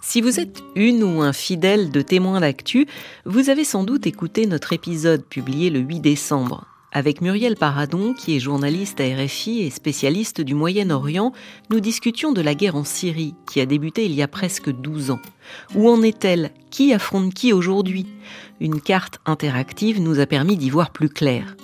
Si vous êtes une ou un fidèle de témoins d'actu, vous avez sans doute écouté notre épisode publié le 8 décembre. Avec Muriel Paradon, qui est journaliste à RFI et spécialiste du Moyen-Orient, nous discutions de la guerre en Syrie, qui a débuté il y a presque 12 ans. Où en est-elle? Qui affronte qui aujourd'hui? Une carte interactive nous a permis d'y voir plus clair.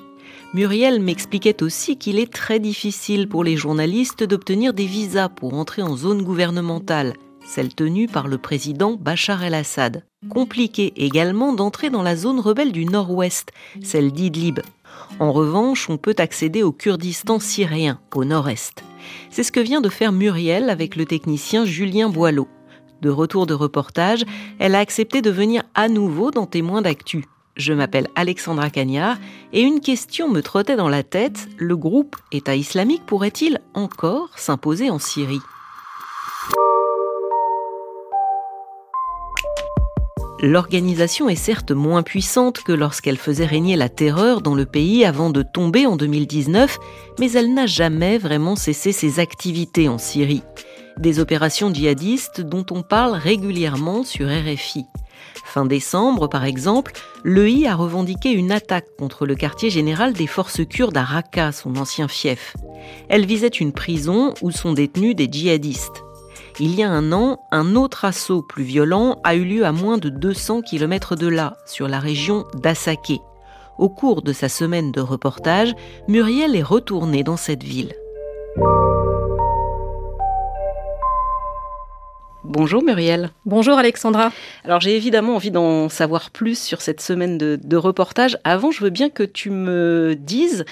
Muriel m'expliquait aussi qu'il est très difficile pour les journalistes d'obtenir des visas pour entrer en zone gouvernementale, celle tenue par le président Bachar el-Assad. Compliqué également d'entrer dans la zone rebelle du nord-ouest, celle d'Idlib, en revanche, on peut accéder au Kurdistan syrien, au nord-est. C'est ce que vient de faire Muriel avec le technicien Julien Boileau. De retour de reportage, elle a accepté de venir à nouveau dans Témoins d'actu. Je m'appelle Alexandra Cagnard et une question me trottait dans la tête, le groupe État islamique pourrait-il encore s'imposer en Syrie? L'organisation est certes moins puissante que lorsqu'elle faisait régner la terreur dans le pays avant de tomber en 2019, mais elle n'a jamais vraiment cessé ses activités en Syrie. Des opérations djihadistes dont on parle régulièrement sur RFI. Fin décembre, par exemple, l'EI a revendiqué une attaque contre le quartier général des forces kurdes à Raqqa, son ancien fief. Elle visait une prison où sont détenus des djihadistes. Il y a un an, un autre assaut plus violent a eu lieu à moins de 200 km de là, sur la région d'Assaké. Au cours de sa semaine de reportage, Muriel est retournée dans cette ville. Bonjour Muriel. Bonjour Alexandra. Alors j'ai évidemment envie d'en savoir plus sur cette semaine de, reportage. Avant, je veux bien que tu me dises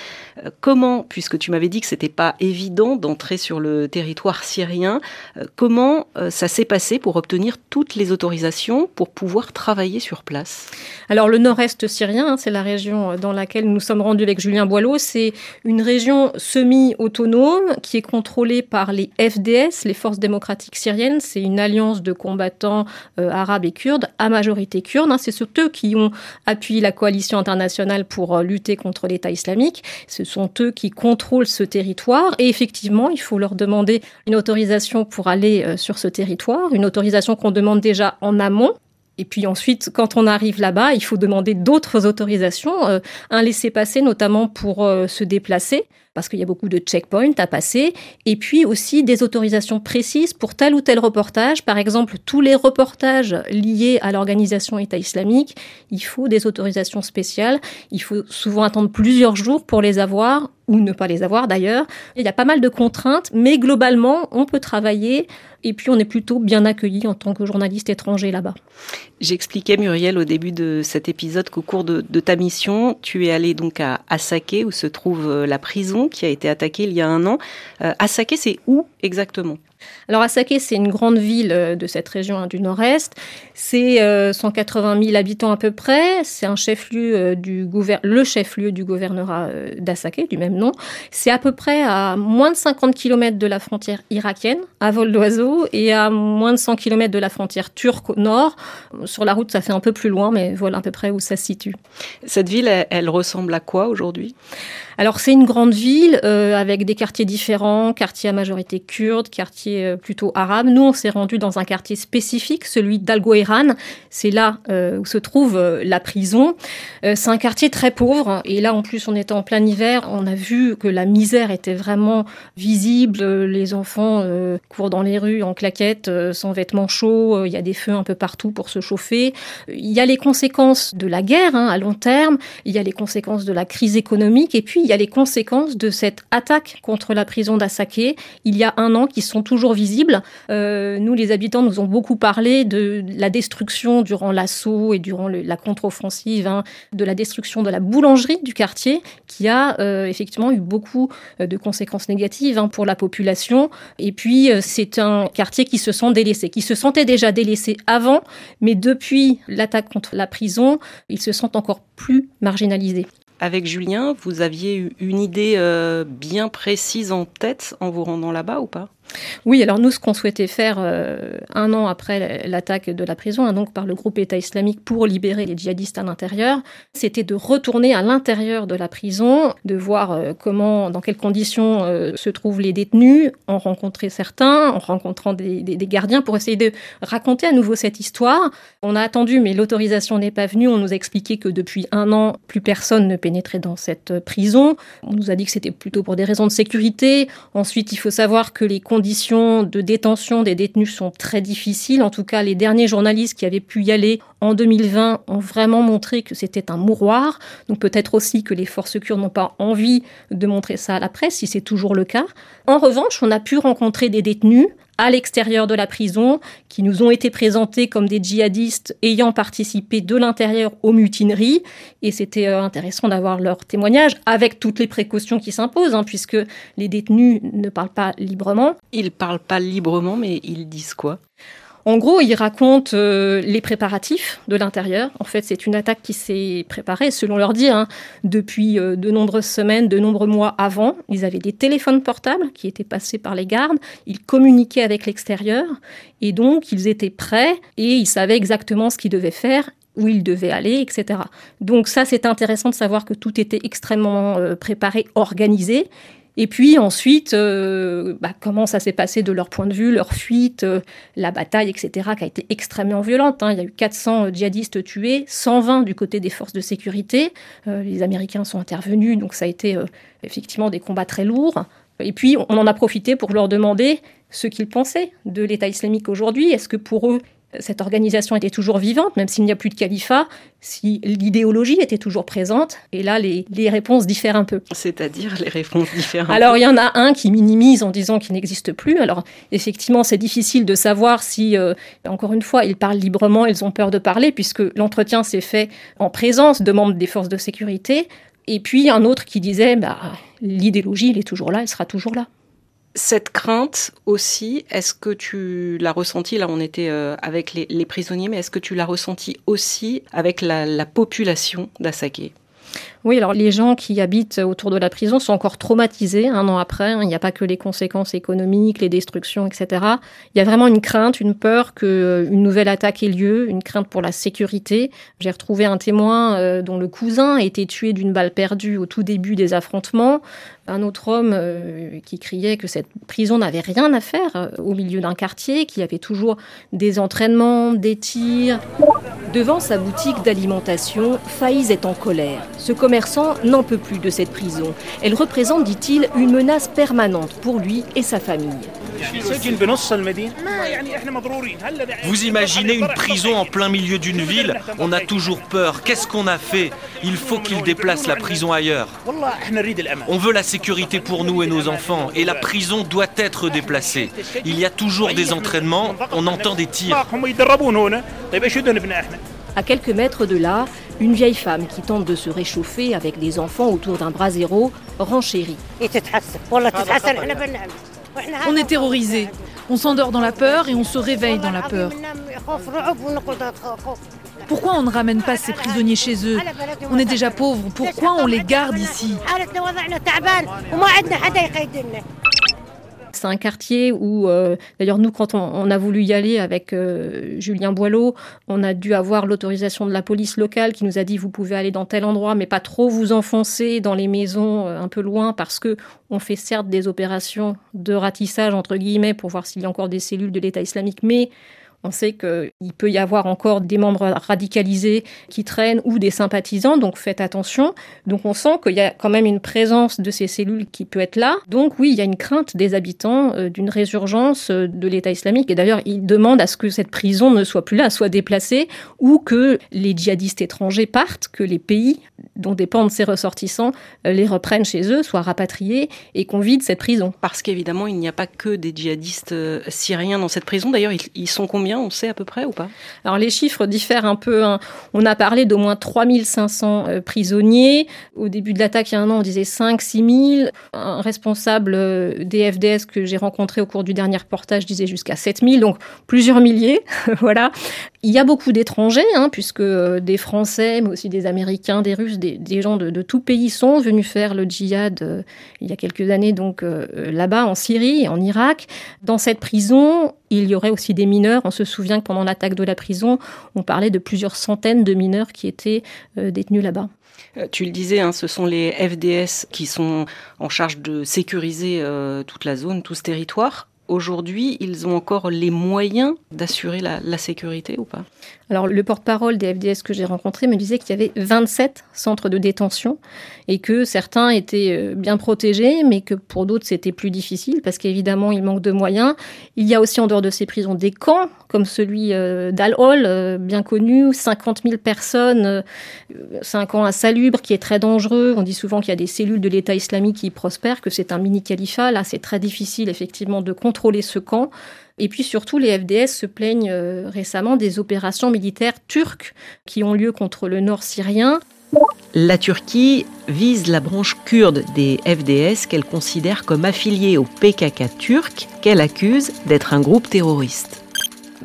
euh, comment, puisque tu m'avais dit que c'était pas évident d'entrer sur le territoire syrien, euh, comment euh, ça s'est passé pour obtenir toutes les autorisations pour pouvoir travailler sur place? Alors le nord-est syrien, hein, c'est la région dans laquelle nous sommes rendus avec Julien Boileau. C'est une région semi-autonome qui est contrôlée par les FDS, les Forces démocratiques syriennes. C'est une alliance de combattants euh, arabes et kurdes, à majorité kurde. Hein. c'est c'est eux qui ont appuyé la coalition internationale pour euh, lutter contre l'État islamique. Ce sont eux qui contrôlent ce territoire. Et effectivement, il faut leur demander une autorisation pour aller euh, sur ce territoire, une autorisation qu'on demande déjà en amont. Et puis ensuite, quand on arrive là-bas, il faut demander d'autres autorisations, un laissez-passer notamment pour se déplacer parce qu'il y a beaucoup de checkpoints à passer, et puis aussi des autorisations précises pour tel ou tel reportage. Par exemple, tous les reportages liés à l'organisation État islamique, il faut des autorisations spéciales. Il faut souvent attendre plusieurs jours pour les avoir ou ne pas les avoir d'ailleurs. Il y a pas mal de contraintes, mais globalement, on peut travailler et puis on est plutôt bien accueilli en tant que journaliste étranger là-bas. J'expliquais, Muriel, au début de cet épisode qu'au cours de, ta mission, tu es allé donc à Assaké, où se trouve euh, la prison qui a été attaquée il y a un an. Euh, Assaké, c'est où exactement? Alors Asake, c'est une grande ville euh, de cette région hein, du nord-est. C'est 180 euh, 000 habitants à peu près. C'est un chef-lieu euh, du le chef-lieu du gouvernorat d'Asake, du même nom. C'est à peu près à moins de 50 km de la frontière irakienne, à vol d'oiseau, et à moins de 100 km de la frontière turque au nord. Sur la route, ça fait un peu plus loin, mais voilà à peu près où ça se situe. Cette ville, elle ressemble à quoi aujourd'hui? Alors c'est une grande ville euh, avec des quartiers différents, quartiers à majorité kurde, quartiers euh, plutôt arabes. Nous, on s'est rendu dans un quartier spécifique, celui d'Algoïran. C'est là euh, où se trouve la prison. c'est un quartier très pauvre et là en plus on était en plein hiver, on a vu que la misère était vraiment visible. Les enfants courent dans les rues en claquettes, sans vêtements chauds. Il y a des feux un peu partout pour se chauffer. Il y a les conséquences de la guerre hein, à long terme. Il y a les conséquences de la crise économique et puis il y a les conséquences de cette attaque contre la prison d'Assaké il y a un an qui sont toujours visibles. Euh, nous, les habitants, nous ont beaucoup parlé de la destruction durant l'assaut et durant la contre-offensive, hein, de la destruction de la boulangerie du quartier qui a euh, effectivement eu beaucoup euh, de conséquences négatives hein, pour la population. Et puis, c'est un quartier qui se sent délaissé, qui se sentait déjà délaissé avant, mais depuis l'attaque contre la prison, il se sent encore plus marginalisé avec Julien, vous aviez une idée bien précise en tête en vous rendant là-bas ou pas? Oui, alors nous, ce qu'on souhaitait faire euh, un an après l'attaque de la prison, hein, donc par le groupe État islamique pour libérer les djihadistes à l'intérieur, c'était de retourner à l'intérieur de la prison, de voir euh, comment, dans quelles conditions euh, se trouvent les détenus, en rencontrer certains, en rencontrant des, des, gardiens, pour essayer de raconter à nouveau cette histoire. On a attendu, mais l'autorisation n'est pas venue. On nous a expliqué que depuis un an, plus personne ne pénétrait dans cette prison. On nous a dit que c'était plutôt pour des raisons de sécurité. Ensuite, il faut savoir que les conditions de détention des détenus sont très difficiles. En tout cas, les derniers journalistes qui avaient pu y aller en 2020 ont vraiment montré que c'était un mouroir. Donc peut-être aussi que les forces kurdes n'ont pas envie de montrer ça à la presse, si c'est toujours le cas. En revanche, on a pu rencontrer des détenus à l'extérieur de la prison, qui nous ont été présentés comme des djihadistes ayant participé de l'intérieur aux mutineries. Et c'était euh, intéressant d'avoir leur témoignage, avec toutes les précautions qui s'imposent, hein, puisque les détenus ne parlent pas librement. Ils parlent pas librement, mais ils disent quoi? En gros, ils racontent euh, les préparatifs de l'intérieur. En fait, c'est une attaque qui s'est préparée, selon leur dire, hein, depuis euh, de nombreuses semaines, de nombreux mois avant. Ils avaient des téléphones portables qui étaient passés par les gardes. Ils communiquaient avec l'extérieur. Et donc, ils étaient prêts et ils savaient exactement ce qu'ils devaient faire où ils devaient aller, etc. Donc ça, c'est intéressant de savoir que tout était extrêmement euh, préparé, organisé. Et puis ensuite, euh, bah, comment ça s'est passé de leur point de vue, leur fuite, euh, la bataille, etc., qui a été extrêmement violente. Hein. Il y a eu 400 djihadistes tués, 120 du côté des forces de sécurité. Euh, les Américains sont intervenus, donc ça a été effectivement des combats très lourds. Et puis, on en a profité pour leur demander ce qu'ils pensaient de l'État islamique aujourd'hui. Est-ce que pour eux, cette organisation était toujours vivante, même s'il n'y a plus de califat, si l'idéologie était toujours présente. Et là, les, réponses diffèrent un peu. C'est-à-dire les réponses diffèrent Alors, il y en a un qui minimise en disant qu'il n'existe plus. Alors, effectivement, c'est difficile de savoir si, euh, encore une fois, ils parlent librement, ils ont peur de parler, puisque l'entretien s'est fait en présence de membres des forces de sécurité. Et puis, un autre qui disait, bah, l'idéologie, elle est toujours là, elle sera toujours là. Cette crainte aussi, est-ce que tu l'as ressentie Là, on était euh, avec les, prisonniers, mais est-ce que tu l'as ressentie aussi avec la, la population d'Assaké oui, alors les gens qui habitent autour de la prison sont encore traumatisés un an après. Hein. Il n'y a pas que les conséquences économiques, les destructions, etc. Il y a vraiment une crainte, une peur qu'une euh, nouvelle attaque ait lieu, une crainte pour la sécurité. J'ai retrouvé un témoin euh, dont le cousin a été tué d'une balle perdue au tout début des affrontements. Un autre homme euh, qui criait que cette prison n'avait rien à faire au milieu d'un quartier, qu'il y avait toujours des entraînements, des tirs. Devant sa boutique d'alimentation, Faïz est en colère. Ce commerçant n'en peut plus de cette prison. Elle représente, dit-il, une menace permanente pour lui et sa famille. Vous imaginez une prison en plein milieu d'une ville? On a toujours peur. Qu'est-ce qu'on a fait? Il faut qu'il déplace la prison ailleurs. On veut la sécurité pour nous et nos enfants, et la prison doit être déplacée. Il y a toujours des entraînements, on entend des tirs. À quelques mètres de là, une vieille femme qui tente de se réchauffer avec des enfants autour d'un brasero renchérit. On est terrorisés. On s'endort dans la peur et on se réveille dans la peur. Pourquoi on ne ramène pas ces prisonniers chez eux? On est déjà pauvres. Pourquoi on les garde ici? C'est un quartier où, euh, d'ailleurs, nous, quand on, a voulu y aller avec euh, Julien Boileau, on a dû avoir l'autorisation de la police locale qui nous a dit vous pouvez aller dans tel endroit, mais pas trop vous enfoncer dans les maisons euh, un peu loin parce que on fait certes des opérations de ratissage entre guillemets pour voir s'il y a encore des cellules de l'État islamique, mais on sait qu'il peut y avoir encore des membres radicalisés qui traînent ou des sympathisants, donc faites attention. Donc on sent qu'il y a quand même une présence de ces cellules qui peut être là. Donc oui, il y a une crainte des habitants euh, d'une résurgence euh, de l'État islamique. Et d'ailleurs, ils demandent à ce que cette prison ne soit plus là, soit déplacée, ou que les djihadistes étrangers partent, que les pays dont dépendent ces ressortissants euh, les reprennent chez eux, soient rapatriés et qu'on vide cette prison. Parce qu'évidemment, il n'y a pas que des djihadistes syriens dans cette prison. D'ailleurs, ils sont combien on sait à peu près ou pas? Alors les chiffres diffèrent un peu. Hein. On a parlé d'au moins 3500 euh, prisonniers. Au début de l'attaque, il y a un an, on disait 5 6 000. Un responsable euh, des FDS que j'ai rencontré au cours du dernier reportage disait jusqu'à 7 000, donc plusieurs milliers. voilà. Il y a beaucoup d'étrangers, hein, puisque euh, des Français, mais aussi des Américains, des Russes, des, gens de, tout pays sont venus faire le djihad euh, il y a quelques années, donc euh, là-bas en Syrie, en Irak. Dans cette prison, il y aurait aussi des mineurs. On se souvient que pendant l'attaque de la prison, on parlait de plusieurs centaines de mineurs qui étaient détenus là-bas. Tu le disais, hein, ce sont les FDS qui sont en charge de sécuriser toute la zone, tout ce territoire aujourd'hui, ils ont encore les moyens d'assurer la, sécurité ou pas? Alors, le porte-parole des FDS que j'ai rencontré me disait qu'il y avait 27 centres de détention et que certains étaient euh, bien protégés, mais que pour d'autres, c'était plus difficile parce qu'évidemment, il manque de moyens. Il y a aussi en dehors de ces prisons des camps, comme celui euh, d'Al-Hol, euh, bien connu, 50 000 personnes. C'est un camp insalubre qui est très dangereux. On dit souvent qu'il y a des cellules de l'État islamique qui prospèrent, que c'est un mini-califat. Là, c'est très difficile, effectivement, de contrôler ce camp. Et puis surtout, les FDS se plaignent euh, récemment des opérations militaires turques qui ont lieu contre le nord syrien. La Turquie vise la branche kurde des FDS qu'elle considère comme affiliée au PKK turc, qu'elle accuse d'être un groupe terroriste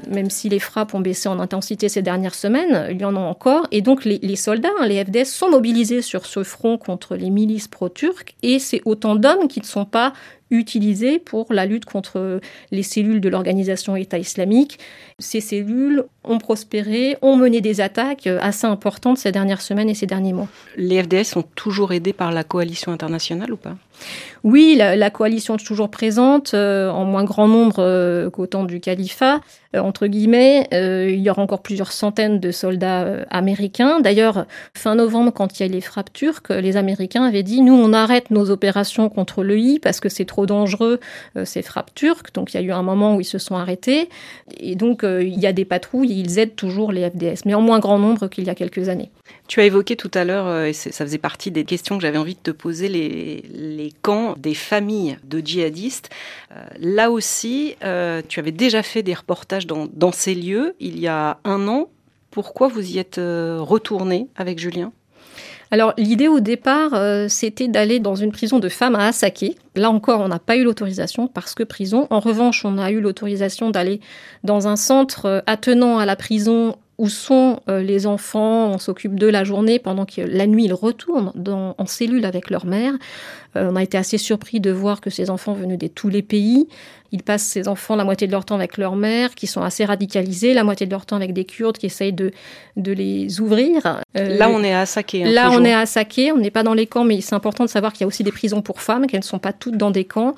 même si les frappes ont baissé en intensité ces dernières semaines, il y en a encore. Et donc les, soldats, hein, les FDS, sont mobilisés sur ce front contre les milices pro-turques. Et c'est autant d'hommes qui ne sont pas utilisés pour la lutte contre les cellules de l'organisation État islamique. Ces cellules ont prospéré, ont mené des attaques assez importantes ces dernières semaines et ces derniers mois. Les FDS sont toujours aidés par la coalition internationale ou pas? Oui, la, coalition est toujours présente, euh, en moins grand nombre euh, qu'au temps du califat, euh, entre guillemets. il y aura encore plusieurs centaines de soldats américains. D'ailleurs, fin novembre, quand il y a les frappes turques, les Américains avaient dit, nous, on arrête nos opérations contre l'EI parce que c'est trop dangereux, ces frappes turques. Donc, il y a eu un moment où ils se sont arrêtés. Et donc, il y a des patrouilles, ils aident toujours les FDS, mais en moins grand nombre qu'il y a quelques années. Tu as évoqué tout à l'heure, et ça faisait partie des questions que j'avais envie de te poser, les, camps des familles de djihadistes. Euh, là aussi, euh, tu avais déjà fait des reportages dans, ces lieux il y a un an. Pourquoi vous y êtes euh, retourné avec Julien? Alors l'idée au départ, c'était d'aller dans une prison de femmes à Asake. Là encore, on n'a pas eu l'autorisation parce que prison. En revanche, on a eu l'autorisation d'aller dans un centre attenant à la prison où sont euh, les enfants, on s'occupe de la journée pendant que la nuit ils retournent en cellule avec leur mère. Euh, on a été assez surpris de voir que ces enfants venaient de tous les pays. Ils passent ces enfants la moitié de leur temps avec leur mère, qui sont assez radicalisés, la moitié de leur temps avec des Kurdes qui essayent de, de les ouvrir. Euh, là, on est à Saké. Hein, là, on est à Saké. On n'est pas dans les camps, mais c'est important de savoir qu'il y a aussi des prisons pour femmes, qu'elles ne sont pas toutes dans des camps.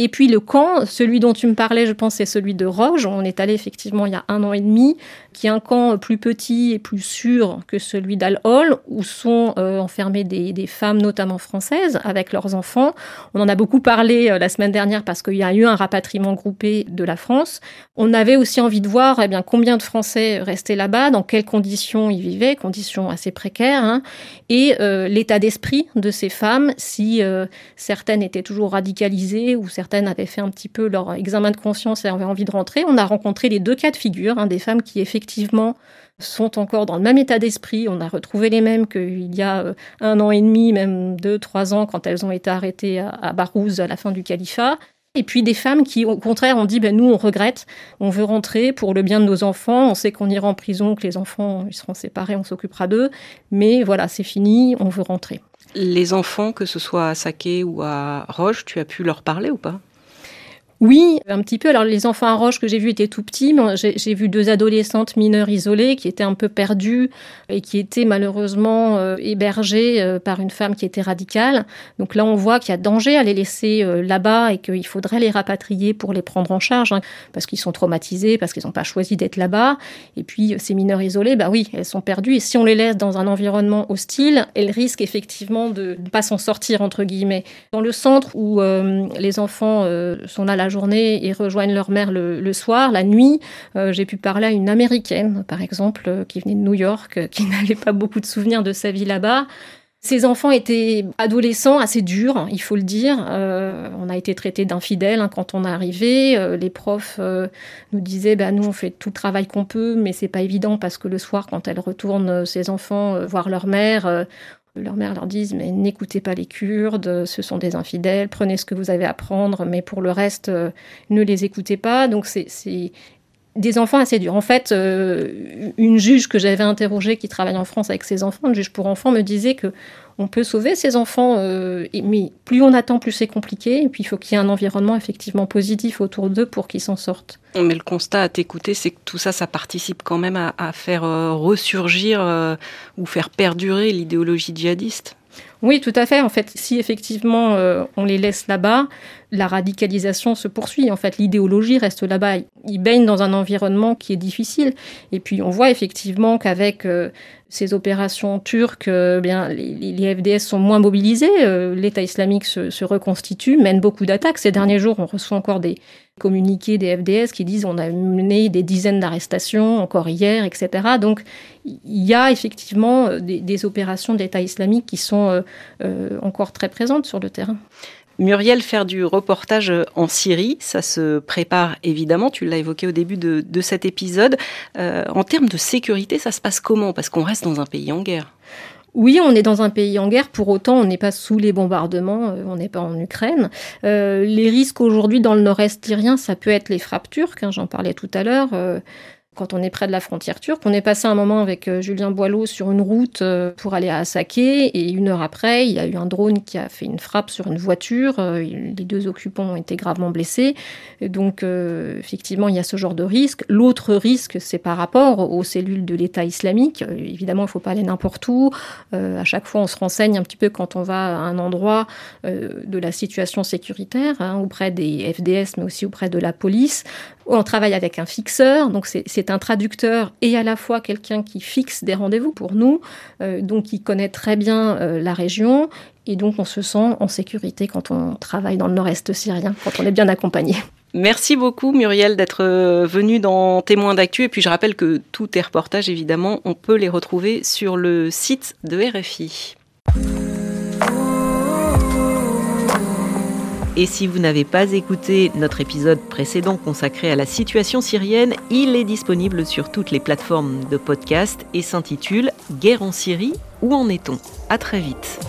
Et puis le camp, celui dont tu me parlais, je pense, c'est celui de Roge. On est allé effectivement il y a un an et demi, qui est un camp plus petit et plus sûr que celui d'Al-Hol, où sont euh, enfermées des, des, femmes, notamment françaises, avec leurs enfants. On en a beaucoup parlé euh, la semaine dernière parce qu'il y a eu un rapatriement groupé de la France. On avait aussi envie de voir eh bien, combien de Français restaient là-bas, dans quelles conditions ils vivaient, conditions assez précaires, hein, et euh, l'état d'esprit de ces femmes, si certaines étaient toujours radicalisées ou certaines certaines avaient fait un petit peu leur examen de conscience et avaient envie de rentrer. On a rencontré les deux cas de figure, hein, des femmes qui effectivement sont encore dans le même état d'esprit. On a retrouvé les mêmes qu'il y a euh, un an et demi, même deux, trois ans, quand elles ont été arrêtées à Barouz à la fin du califat. Et puis des femmes qui, au contraire, ont dit ben, nous, on regrette, on veut rentrer pour le bien de nos enfants, on sait qu'on ira en prison, que les enfants ils seront séparés, on s'occupera d'eux, mais voilà, c'est fini, on veut rentrer. Les enfants, que ce soit à Saké ou à Roche, tu as pu leur parler ou pas? Oui, un petit peu. Alors les enfants à Roche que j'ai vus étaient tout petits, j'ai vu deux adolescentes mineures isolées qui étaient un peu perdues et qui étaient malheureusement euh, hébergées euh, par une femme qui était radicale. Donc là, on voit qu'il y a danger à les laisser euh, là-bas et qu'il faudrait les rapatrier pour les prendre en charge, hein, parce qu'ils sont traumatisés, parce qu'ils n'ont pas choisi d'être là-bas. Et puis ces mineurs isolées, bah oui, elles sont perdues. Et si on les laisse dans un environnement hostile, elles risquent effectivement de ne pas s'en sortir entre guillemets. Dans le centre où les enfants sont à journée et rejoignent leur mère le, soir, la nuit. Euh, j'ai pu parler à une américaine, par exemple, euh, qui venait de New York, euh, qui n'avait pas beaucoup de souvenirs de sa vie là-bas. Ces enfants étaient adolescents assez durs, il faut le dire. on a été traités d'infidèles hein, quand on est arrivé. les profs nous disaient bah, nous, on fait tout le travail qu'on peut, mais c'est pas évident parce que le soir, quand elles retournent, ces enfants, voir leur mère, leur mère leur dit mais n'écoutez pas les Kurdes, ce sont des infidèles, prenez ce que vous avez à prendre, mais pour le reste, euh, ne les écoutez pas. Donc c'est des enfants assez durs. En fait, euh, une juge que j'avais interrogée qui travaille en France avec ses enfants, une juge pour enfants, me disait que on peut sauver ses enfants, euh, mais plus on attend, plus c'est compliqué. Et puis il faut qu'il y ait un environnement effectivement positif autour d'eux pour qu'ils s'en sortent. Mais le constat à t'écouter, c'est que tout ça, ça participe quand même à, faire euh, ressurgir ou faire perdurer l'idéologie djihadiste. Oui, tout à fait. En fait, si effectivement euh, on les laisse là-bas, la radicalisation se poursuit. En fait, l'idéologie reste là-bas. Ils baignent dans un environnement qui est difficile. Et puis, on voit effectivement qu'avec euh, ces opérations turques, euh, bien, les, FDS sont moins mobilisés. L'État islamique se, reconstitue, mène beaucoup d'attaques. Ces derniers jours, on reçoit encore des communiqués des FDS qui disent on a mené des dizaines d'arrestations encore hier, etc. Donc, il y a effectivement des, des opérations d'État islamique qui sont euh, encore très présente sur le terrain. Muriel, faire du reportage en Syrie, ça se prépare évidemment, tu l'as évoqué au début de, cet épisode. Euh, en termes de sécurité, ça se passe comment? Parce qu'on reste dans un pays en guerre. Oui, on est dans un pays en guerre, pour autant on n'est pas sous les bombardements, euh, on n'est pas en Ukraine. les risques aujourd'hui dans le nord-est syrien, ça peut être les frappes turques, hein, j'en parlais tout à l'heure quand on est près de la frontière turque. On est passé un moment avec euh, Julien Boileau sur une route euh, pour aller à Saké et une heure après, il y a eu un drone qui a fait une frappe sur une voiture. Euh, les deux occupants ont été gravement blessés. donc, effectivement, il y a ce genre de risque. L'autre risque, c'est par rapport aux cellules de l'État islamique. évidemment, il ne faut pas aller n'importe où. à chaque fois, on se renseigne un petit peu quand on va à un endroit de la situation sécuritaire, hein, auprès des FDS, mais aussi auprès de la police. On travaille avec un fixeur, donc c'est un traducteur et à la fois quelqu'un qui fixe des rendez-vous pour nous, euh, donc qui connaît très bien euh, la région. Et donc on se sent en sécurité quand on travaille dans le nord-est syrien, quand on est bien accompagné. Merci beaucoup Muriel d'être euh, venue dans Témoins d'actu. Et puis je rappelle que tous tes reportages, évidemment, on peut les retrouver sur le site de RFI. Et si vous n'avez pas écouté notre épisode précédent consacré à la situation syrienne, il est disponible sur toutes les plateformes de podcast et s'intitule Guerre en Syrie, où en est-on? À très vite.